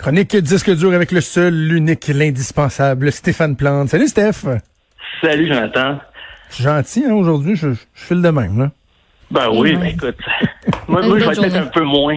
Chronique disque dur avec le seul, l'unique, l'indispensable Stéphane Plante. Salut Steph. Salut Jonathan. Gentil hein, aujourd'hui, je, je file de même là. Ben oui, ben écoute, moi, moi je vais peut-être un peu moins.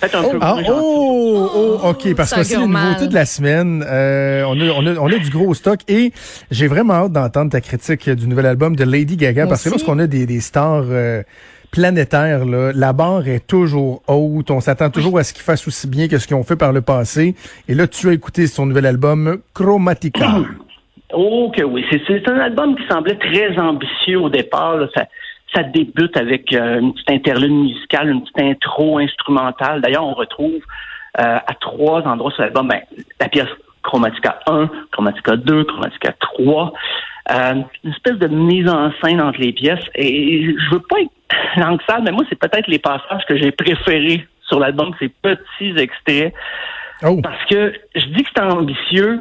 Peut-être un oh, peu ah, moins. oh, oh, ok, parce que c'est les nouveautés de la semaine. Euh, on, a, on, a, on a du gros stock et j'ai vraiment hâte d'entendre ta critique du nouvel album de Lady Gaga Moi parce que lorsqu'on a des, des stars euh, planétaires, là, la barre est toujours haute. On s'attend toujours à ce qu'ils fassent aussi bien que ce qu'ils ont fait par le passé. Et là, tu as écouté son nouvel album Chromatica. Oh que oui, c'est c'est un album qui semblait très ambitieux au départ. là. Ça, ça débute avec euh, une petite interlude musicale, une petite intro instrumentale. D'ailleurs, on retrouve euh, à trois endroits sur l'album ben, la pièce Chromatica 1, Chromatica 2, Chromatica 3. Euh, une espèce de mise en scène entre les pièces. Et je veux pas être langue sale, mais moi, c'est peut-être les passages que j'ai préférés sur l'album, ces petits extraits. Oh, Parce que je dis que c'est ambitieux.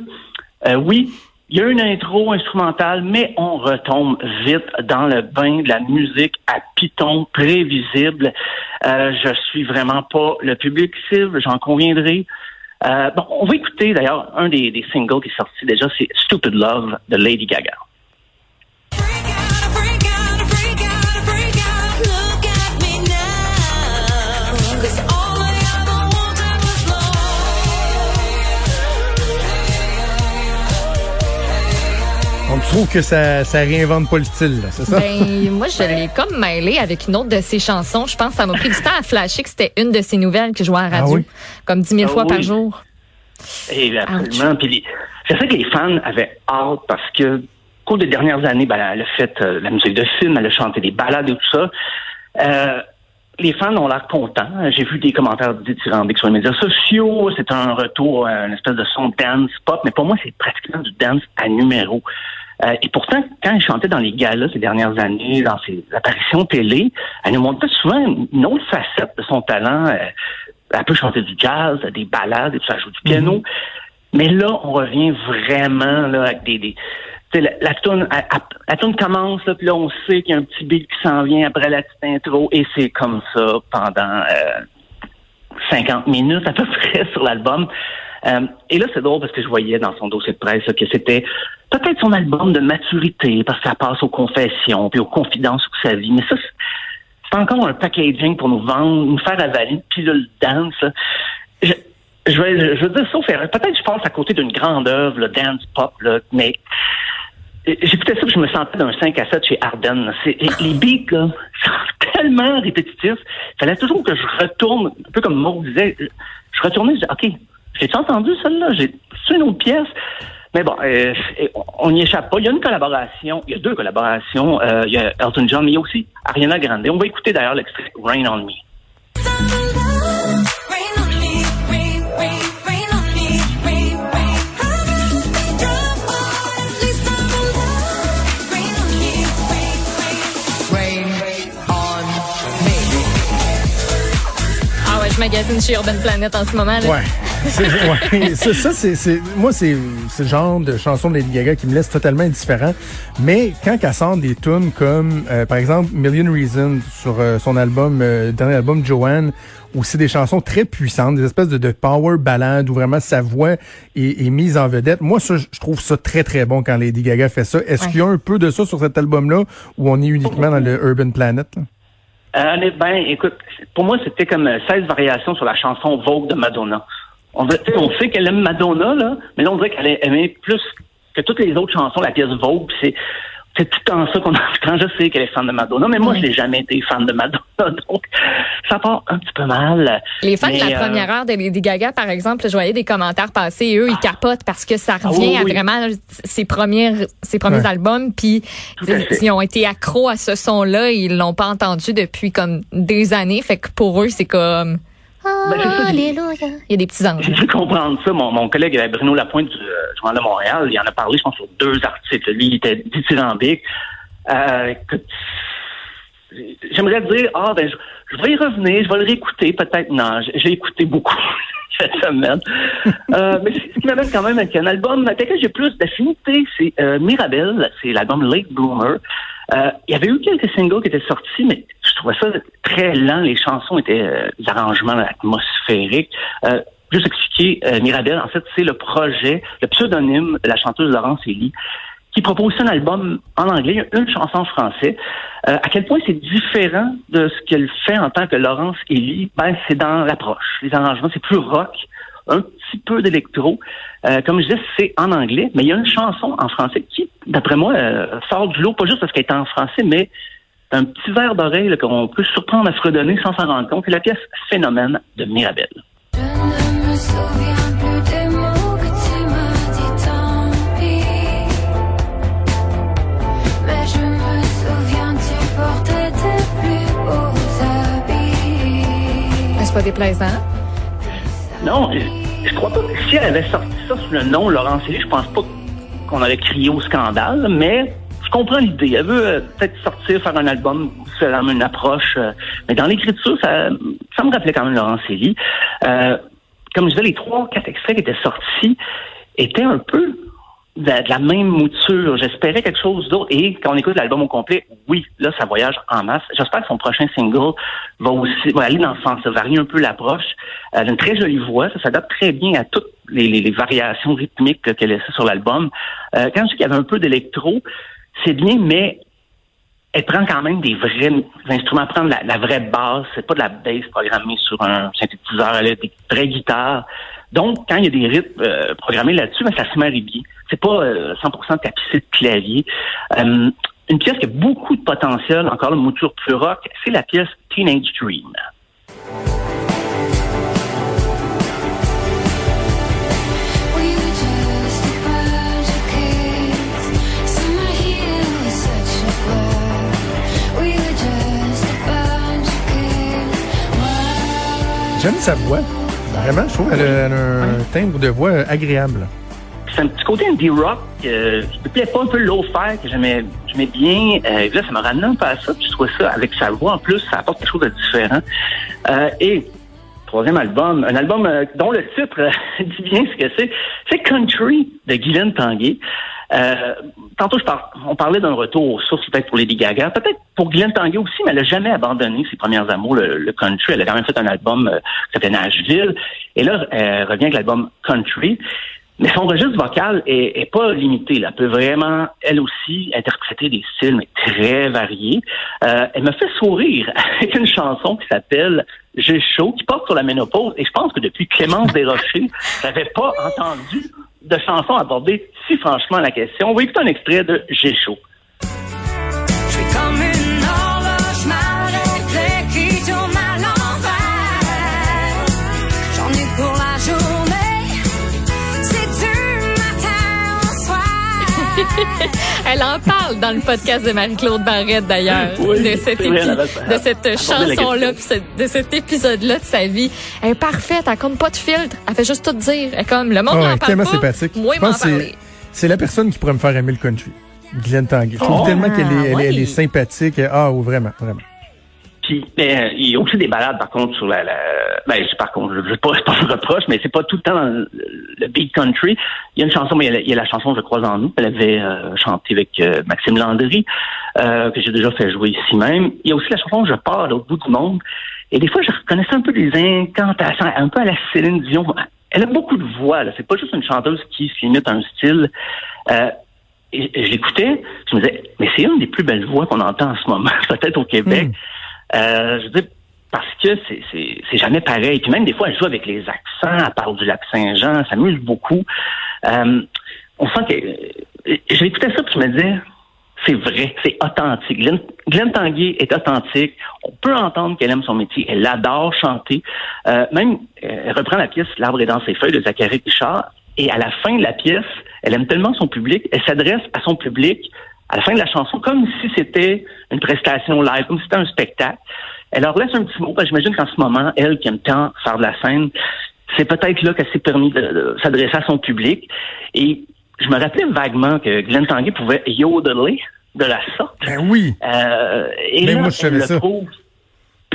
Euh, oui, il y a une intro instrumentale, mais on retombe vite dans le bain de la musique à piton, prévisible. Euh, je suis vraiment pas le public cible, j'en conviendrai. Euh, bon, on va écouter d'ailleurs un des, des singles qui est sorti déjà, c'est Stupid Love de Lady Gaga. Trouve que ça, ça réinvente pas le style, là, c'est ça? Ben, moi, je l'ai comme mêlé avec une autre de ses chansons. Je pense que ça m'a pris du temps à flasher que c'était une de ses nouvelles que je jouais à la radio. Ah oui? Comme 10 000 Ah fois par jour. Et absolument. Puis je sais que les fans avaient hâte parce que au cours des dernières années, ben, elle a fait euh, la musique de film, elle a chanté des ballades et tout ça. Euh, les fans ont l'air contents. J'ai vu des commentaires dithyrambiques sur les médias sociaux. C'est un retour à une espèce de son dance pop, mais pour moi, c'est pratiquement du dance à numéro. Euh, et pourtant, quand elle chantait dans les galas ces dernières années, dans ses apparitions télé, elle nous montrait souvent une autre facette de son talent. Euh, elle peut chanter du jazz, des ballades, et tout ça, elle joue du piano. Mais là, on revient vraiment là, avec des... des la, la tourne, la tourne commence, là, puis là, on sait qu'il y a un petit beat qui s'en vient après la petite intro, et c'est comme ça pendant euh, 50 minutes à peu près sur l'album. Euh, et là, c'est drôle parce que je voyais dans son dossier de presse là, que c'était peut-être son album de maturité, parce que ça passe aux confessions, puis aux confidences sur sa vie. Mais ça, c'est- encore un packaging pour nous vendre, nous faire avaler une pilule dance. Je, je, veux dire, sauf peut-être je passe à côté d'une grande œuvre, le dance pop, là, mais j'écoutais ça, puis je me sentais d'un 5 à 7 chez Les, les beats, là, sont tellement répétitifs. Il fallait toujours que je retourne, un peu comme Maud disait, je retournais, je disais, OK, j'ai-tu entendu celle-là? J'ai c'est une autre pièce? Mais bon, euh, on n'y échappe pas. Il y a une collaboration, il y a deux collaborations. Euh, il y a Elton John, mais il y a aussi Ariana Grande. On va écouter d'ailleurs l'extrait Rain on Me. Rain on me, rain, rain, rain on me, rain, rain. I gotta be drunk, but at least I'm alive. Rain on me, rain, rain. rain on me. Ah ouais, je magasine chez Urban Planet en ce moment. Là. Ouais. Ouais. ça, ça, c'est, c'est- moi, c'est, c'est le genre de chanson de Lady Gaga qui me laisse totalement indifférent. Mais quand elle sort des tunes comme, euh, par exemple, Million Reasons sur euh, son album, euh, dernier album Joanne, où c'est des chansons très puissantes, des espèces de, de power ballades où vraiment sa voix est, est mise en vedette. Moi, ça, je trouve ça très, très bon quand Lady Gaga fait ça. Est-ce Ouais. qu'il y a un peu de ça sur cet album-là où on est uniquement dans le Urban Planet? là? Euh, ben, écoute, pour moi, c'était comme euh, 16 variations sur la chanson Vogue de Madonna. On, veut- tu sais, on sait qu'elle aime Madonna, là, mais là, on dirait qu'elle aimait plus que toutes les autres chansons la pièce Vogue. C'est, c'est tout le temps ça qu'on quand je sais qu'elle est fan de Madonna, mais moi, je n'ai jamais été fan de Madonna, donc ça part un petit peu mal. Les fans de la euh, première heure de Lady Gaga, par exemple, je voyais des commentaires passer et eux, ils capotent parce que ça Ah revient oui, oui. à vraiment ses premières, ses premiers Ouais. albums. Puis ils ont été accros à ce son-là, ils l'ont pas entendu depuis comme des années. Fait que pour eux, c'est comme Ben, ça, Alléluia. Il y a des petits anges. J'ai dû comprendre ça. Mon, mon collègue euh, Bruno Lapointe du euh, Journal de Montréal, il en a parlé, je pense, sur deux articles. Lui, il était dithyrambique. Euh, j'aimerais dire, ah, ben, je, je vais y revenir, je vais le réécouter. Peut-être, non, j'ai- écouté beaucoup cette semaine. Euh, mais ce qui m'amène quand même avec un album avec lequel j'ai plus d'affinité, c'est euh, Mirabelle, c'est l'album Late Bloomer. Euh, il y avait eu quelques singles qui étaient sortis, mais je trouvais ça très lent. Les chansons étaient euh, des arrangements atmosphériques. Euh, juste expliquer, euh, Mirabelle, en fait, c'est le projet, le pseudonyme de la chanteuse Laurence Elie, qui propose un album en anglais, une chanson en français. Euh, à quel point c'est différent de ce qu'elle fait en tant que Laurence Elie, ben, c'est dans l'approche. Les arrangements, c'est plus rock, un petit peu d'électro. Euh, comme je disais, c'est en anglais, mais il y a une chanson en français qui, d'après moi, euh, sort du lot, pas juste parce qu'elle est en français, mais un petit verre d'oreille qu'on peut surprendre à fredonner sans s'en rendre compte. C'est la pièce Phénomène de Mirabelle. Je ne me souviens plus des mots que tu m'as dit, tant pis. Mais je me souviens, tu portais tes plus beaux habits. Pas déplaisant? Non, je, crois pas. que Si elle avait sorti ça sous le nom Laurence Elie, je pense pas qu'on aurait crié au scandale, mais je comprends l'idée. Elle veut euh, peut-être sortir, faire un album, faire une approche. euh, mais dans l'écriture, ça, ça me rappelait quand même Laurence Elie. Euh, comme je disais, les trois, quatre extraits qui étaient sortis étaient un peu de la, même mouture. J'espérais quelque chose d'autre. Et quand on écoute l'album au complet, oui, là, ça voyage en masse. J'espère que son prochain single va aussi va aller dans ce sens, varier un peu l'approche. Elle a une très jolie voix, ça s'adapte très bien à toutes les, variations rythmiques que- qu'elle laissait sur l'album. Euh, quand je dis qu'il y avait un peu d'électro, c'est bien, mais elle prend quand même des vrais instruments, elle prend la, la vraie basse, c'est pas de la bass programmée sur un synthétiseur, elle a des vraies guitares. Donc, quand il y a des rythmes euh, programmés là-dessus, ben, ça se marie bien. C'est pas euh, 100% tapissé de clavier. Euh, une pièce qui a beaucoup de potentiel, encore une mouture plus rock, c'est la pièce Teenage Dream. We were just a bunch of kids. Summer here was such a blur. We were just a bunch of kids. Wow. J'aime sa voix. Vraiment, je trouve qu'elle a, elle a un timbre de voix agréable. C'est un petit côté indie rock euh, qui me plaît pas un peu low-fi que j'aimais bien. Euh, et là, ça m'a ramené un peu à ça. Puis je trouvais ça avec sa voix en plus, ça apporte quelque chose de différent. Euh, et troisième album, un album euh, dont le titre euh, dit bien ce que c'est. C'est Country de Guylaine Tanguay. Euh, tantôt, je par- on parlait d'un retour aux sources peut-être pour Lady Gaga, peut-être pour Guylaine Tanguay aussi, mais elle n'a jamais abandonné ses premières amours, le, le country. Elle a quand même fait un album euh, qui s'appelait Nashville. Et là, elle revient avec l'album Country. Mais son registre vocal est, est pas limité. Là. Elle peut vraiment, elle aussi, interpréter des styles mais très variés. Euh, elle me fait sourire avec une chanson qui s'appelle J'ai chaud, qui porte sur la ménopause. Et je pense que depuis Clémence Desrochers, j'avais pas entendu de chanson aborder si franchement la question. On va écouter un extrait de J'ai chaud. Comme. Elle en parle dans le podcast de Marie-Claude Barrette, d'ailleurs, Oui, de, cet c'est vrai, épi- de cette chanson-là, puis ce- de cet épisode-là de sa vie. Elle est parfaite, elle compte pas de filtre, elle fait juste tout dire. Elle est comme, le monde Ah n'en parle tellement pas, sympathique. moi, Je m'en pense c'est, c'est la personne qui pourrait me faire aimer le country. Guylaine Tanguay. Je trouve Oh, tellement qu'elle est, elle, est- elle est sympathique. Ah, oui, vraiment, vraiment. Puis, ben, il y a aussi des balades, par contre, sur la... la ben, je- par contre, je ne pas, pas un reproche, mais c'est pas tout le temps le, beat country. Il y a une chanson, mais il y a y a la chanson Je crois en nous, qu'elle avait euh, chanté avec euh, Maxime Landry, euh, que j'ai déjà fait jouer ici même. Il y a aussi la chanson Je pars l'autre bout du monde. Et des fois, je reconnaissais un peu des incantations, un peu à la Céline Dion. Elle a beaucoup de voix, là. C'est pas juste une chanteuse qui se limite à un style. Euh, et, et je l'écoutais, je me disais, mais c'est une des plus belles voix qu'on entend en ce moment, peut-être au Québec. Euh, je dire, parce que c'est, jamais pareil. Puis même des fois, elle joue avec les accents, elle parle du lac Saint-Jean, ça m'amuse beaucoup. Euh, on sent que... euh, Je l'écoutais ça, puis je me disais, c'est vrai, c'est authentique. Glenn, Glenn Tanguay est authentique. On peut entendre qu'elle aime son métier. Elle adore chanter. Euh, même, euh, elle reprend la pièce L'arbre est dans ses feuilles de Zachary Pichard. Et à la fin de la pièce, elle aime tellement son public, elle s'adresse à son public à la fin de la chanson comme si c'était une prestation live, comme si c'était un spectacle. Elle leur laisse un petit mot, parce que j'imagine qu'en ce moment, elle qui aime tant faire de la scène, c'est peut-être là qu'elle s'est permis de, de s'adresser à son public. Et je me rappelais vaguement que Glenn Tanguay pouvait yodeler de la sorte. Ben oui. Euh, et Mais là, moi, je elle ça. le prouve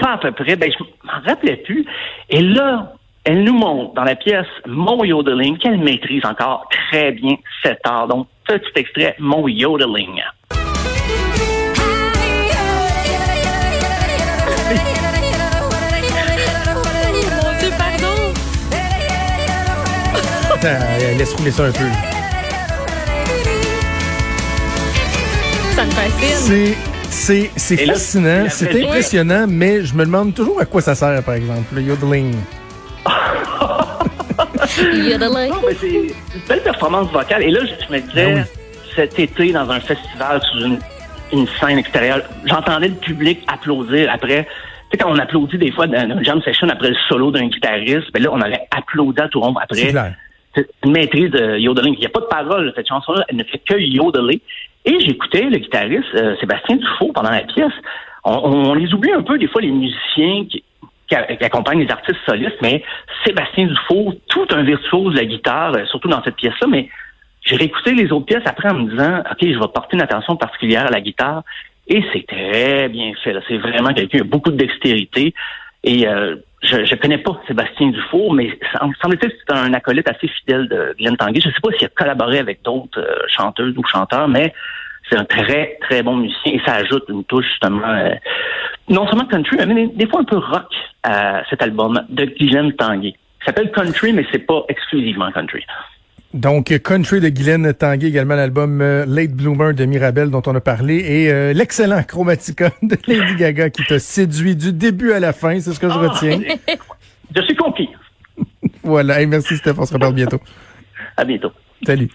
pas à peu près. Ben, je m'en rappelais plus. Et là, elle nous montre dans la pièce Mon Yodeling qu'elle maîtrise encore très bien cet art. Donc, petit extrait, Mon Yodeling. Mon Dieu, pardon. attends, laisse rouler ça un peu. Ça me fascine. C'est, c'est, fascinant, c'est impressionnant, mais je me demande toujours à quoi ça sert, par exemple, le yodeling. Yodeling. Non, mais c'est une belle performance vocale. Et là, je, me disais, Ben cet été, dans un festival sous une, une scène extérieure, j'entendais le public applaudir après. Tu sais, quand on applaudit des fois dans une jam session après le solo d'un guitariste, ben là, on avait applaudi à tout rond C'est après. clair. C'est une maîtrise de yodeling. Il n'y a pas de parole. Cette chanson-là, elle ne fait que yodeler. Et j'écoutais le guitariste euh, Sébastien Dufault pendant la pièce. On, on les oublie un peu des fois les musiciens qui, qui, a- qui accompagnent les artistes solistes, mais Sébastien Dufault, tout un virtuose de la guitare, euh, surtout dans cette pièce-là. Mais j'ai réécouté les autres pièces après en me disant, ok, je vais porter une attention particulière à la guitare. Et c'est très bien fait. C'est vraiment quelqu'un qui a beaucoup de dextérité. Et euh, je ne connais pas Sébastien Dufour, mais ça me semble-t-il que c'est un acolyte assez fidèle de Glenn Tanguay. Je ne sais pas s'il a collaboré avec d'autres euh, chanteuses ou chanteurs, mais c'est un très, très bon musicien et ça ajoute une touche justement, euh, non seulement country, mais des, fois un peu rock à cet album de Glenn Tanguay. Il s'appelle Country, mais c'est pas exclusivement country. Donc, Country de Guylaine Tanguay, également l'album euh, Late Bloomer de Mirabel dont on a parlé, et euh, l'excellent Chromatica de Lady Gaga qui t'a séduit du début à la fin, c'est ce que je Ah! retiens. Je suis conquis. Voilà, et merci Steph, on se reparle bientôt. À bientôt. Salut.